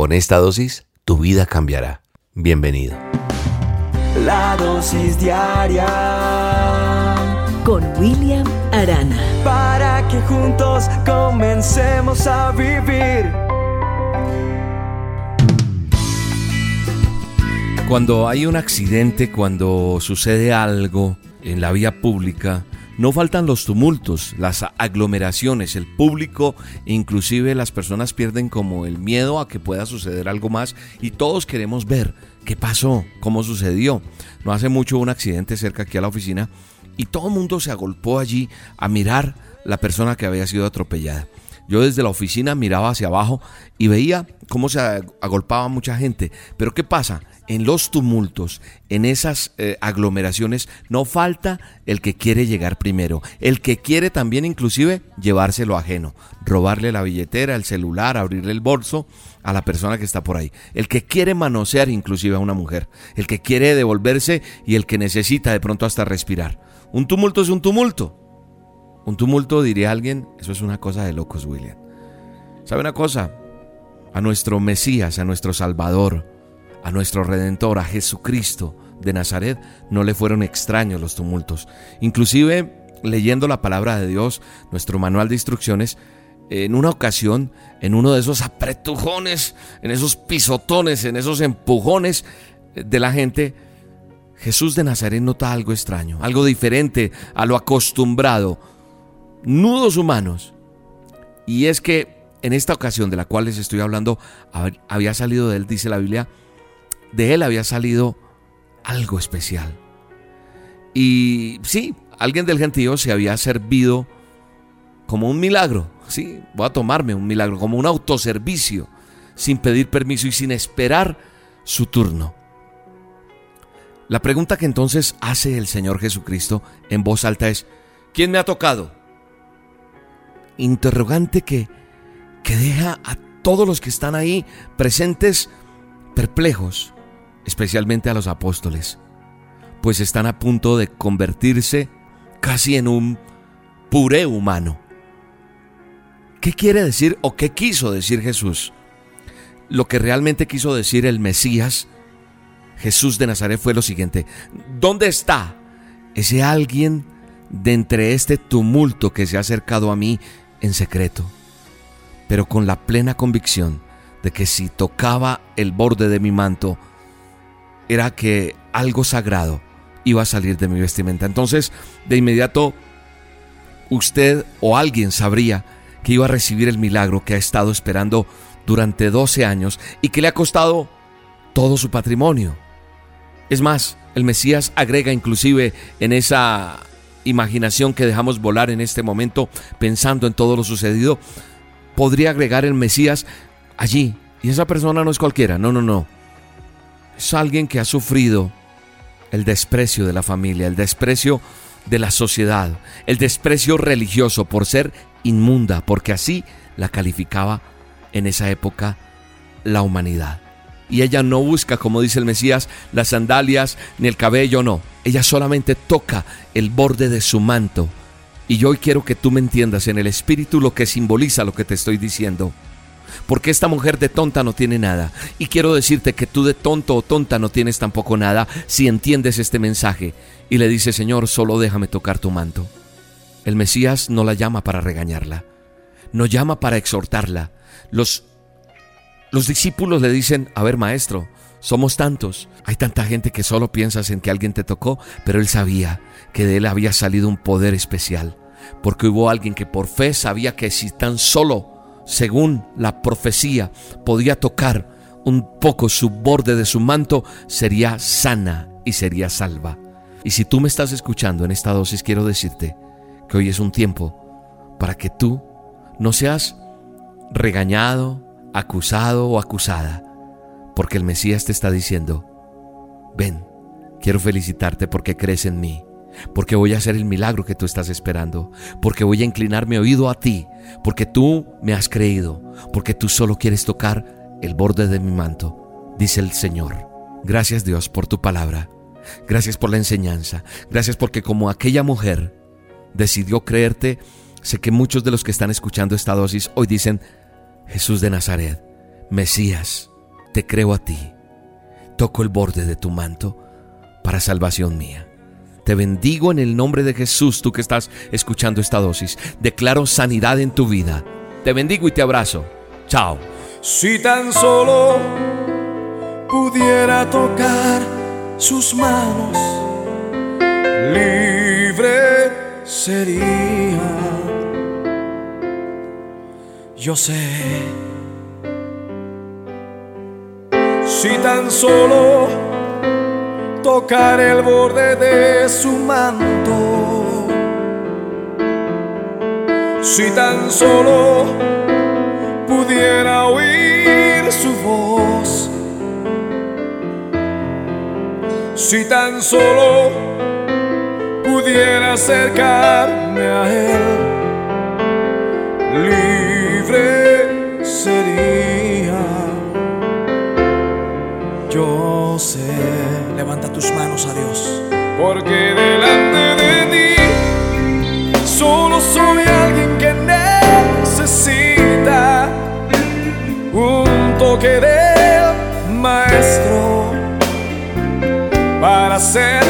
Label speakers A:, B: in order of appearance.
A: Con esta dosis, tu vida cambiará. Bienvenido.
B: La dosis diaria
C: con William Arana.
B: Para que juntos comencemos a vivir.
D: Cuando hay un accidente, cuando sucede algo en la vía pública, no faltan los tumultos, las aglomeraciones, el público, inclusive las personas pierden como el miedo a que pueda suceder algo más y todos queremos ver qué pasó, cómo sucedió. No hace mucho un accidente cerca aquí a la oficina y todo el mundo se agolpó allí a mirar la persona que había sido atropellada. Yo desde la oficina miraba hacia abajo y veía cómo se agolpaba mucha gente. Pero ¿qué pasa? En los tumultos, en esas eh, aglomeraciones, no falta el que quiere llegar primero, el que quiere también inclusive llevárselo ajeno, robarle la billetera, el celular, abrirle el bolso a la persona que está por ahí, el que quiere manosear inclusive a una mujer, el que quiere devolverse y el que necesita de pronto hasta respirar. Un tumulto es un tumulto. Un tumulto, diría alguien, eso es una cosa de locos, William. ¿Sabe una cosa? A nuestro Mesías, a nuestro Salvador, a nuestro Redentor, a Jesucristo de Nazaret, no le fueron extraños los tumultos. Inclusive, leyendo la palabra de Dios, nuestro manual de instrucciones, en una ocasión, en uno de esos apretujones, en esos pisotones, en esos empujones de la gente, Jesús de Nazaret nota algo extraño, algo diferente a lo acostumbrado, nudos humanos. Y es que en esta ocasión de la cual les estoy hablando, había salido de él, dice la Biblia, de él había salido algo especial. Y sí, alguien del gentío se había servido como un milagro. Sí, voy a tomarme un milagro, como un autoservicio, sin pedir permiso y sin esperar su turno. La pregunta que entonces hace el Señor Jesucristo en voz alta es, ¿quién me ha tocado? Interrogante que, que deja a todos los que están ahí presentes perplejos especialmente a los apóstoles, pues están a punto de convertirse casi en un puré humano. ¿Qué quiere decir o qué quiso decir Jesús? Lo que realmente quiso decir el Mesías, Jesús de Nazaret, fue lo siguiente. ¿Dónde está ese alguien de entre este tumulto que se ha acercado a mí en secreto? Pero con la plena convicción de que si tocaba el borde de mi manto, era que algo sagrado iba a salir de mi vestimenta. Entonces, de inmediato, usted o alguien sabría que iba a recibir el milagro que ha estado esperando durante 12 años y que le ha costado todo su patrimonio. Es más, el Mesías agrega inclusive en esa imaginación que dejamos volar en este momento pensando en todo lo sucedido, podría agregar el Mesías allí. Y esa persona no es cualquiera, no, no, no es alguien que ha sufrido el desprecio de la familia, el desprecio de la sociedad, el desprecio religioso por ser inmunda, porque así la calificaba en esa época la humanidad. Y ella no busca, como dice el Mesías, las sandalias ni el cabello, no. Ella solamente toca el borde de su manto. Y yo hoy quiero que tú me entiendas en el espíritu lo que simboliza lo que te estoy diciendo porque esta mujer de tonta no tiene nada. Y quiero decirte que tú de tonto o tonta no tienes tampoco nada si entiendes este mensaje. Y le dice, Señor, solo déjame tocar tu manto. El Mesías no la llama para regañarla, no llama para exhortarla. Los, los discípulos le dicen, a ver maestro, somos tantos, hay tanta gente que solo piensas en que alguien te tocó, pero él sabía que de él había salido un poder especial, porque hubo alguien que por fe sabía que si tan solo según la profecía, podía tocar un poco su borde de su manto, sería sana y sería salva. Y si tú me estás escuchando en esta dosis, quiero decirte que hoy es un tiempo para que tú no seas regañado, acusado o acusada, porque el Mesías te está diciendo, ven, quiero felicitarte porque crees en mí porque voy a hacer el milagro que tú estás esperando, porque voy a inclinar mi oído a ti, porque tú me has creído, porque tú solo quieres tocar el borde de mi manto, dice el Señor. Gracias Dios por tu palabra, gracias por la enseñanza, gracias porque como aquella mujer decidió creerte, sé que muchos de los que están escuchando esta dosis hoy dicen, Jesús de Nazaret, Mesías, te creo a ti. Toco el borde de tu manto para salvación mía. Te bendigo en el nombre de Jesús, tú que estás escuchando esta dosis. Declaro sanidad en tu vida. Te bendigo y te abrazo. Chao.
B: Si tan solo pudiera tocar sus manos, libre sería. Yo sé. Si tan solo tocar el borde de su manto, si tan solo pudiera oír su voz, si tan solo pudiera acercarme a él, libre sería. Yo sé, levanta tus manos a Dios, porque delante de ti solo soy alguien que necesita un toque del maestro para ser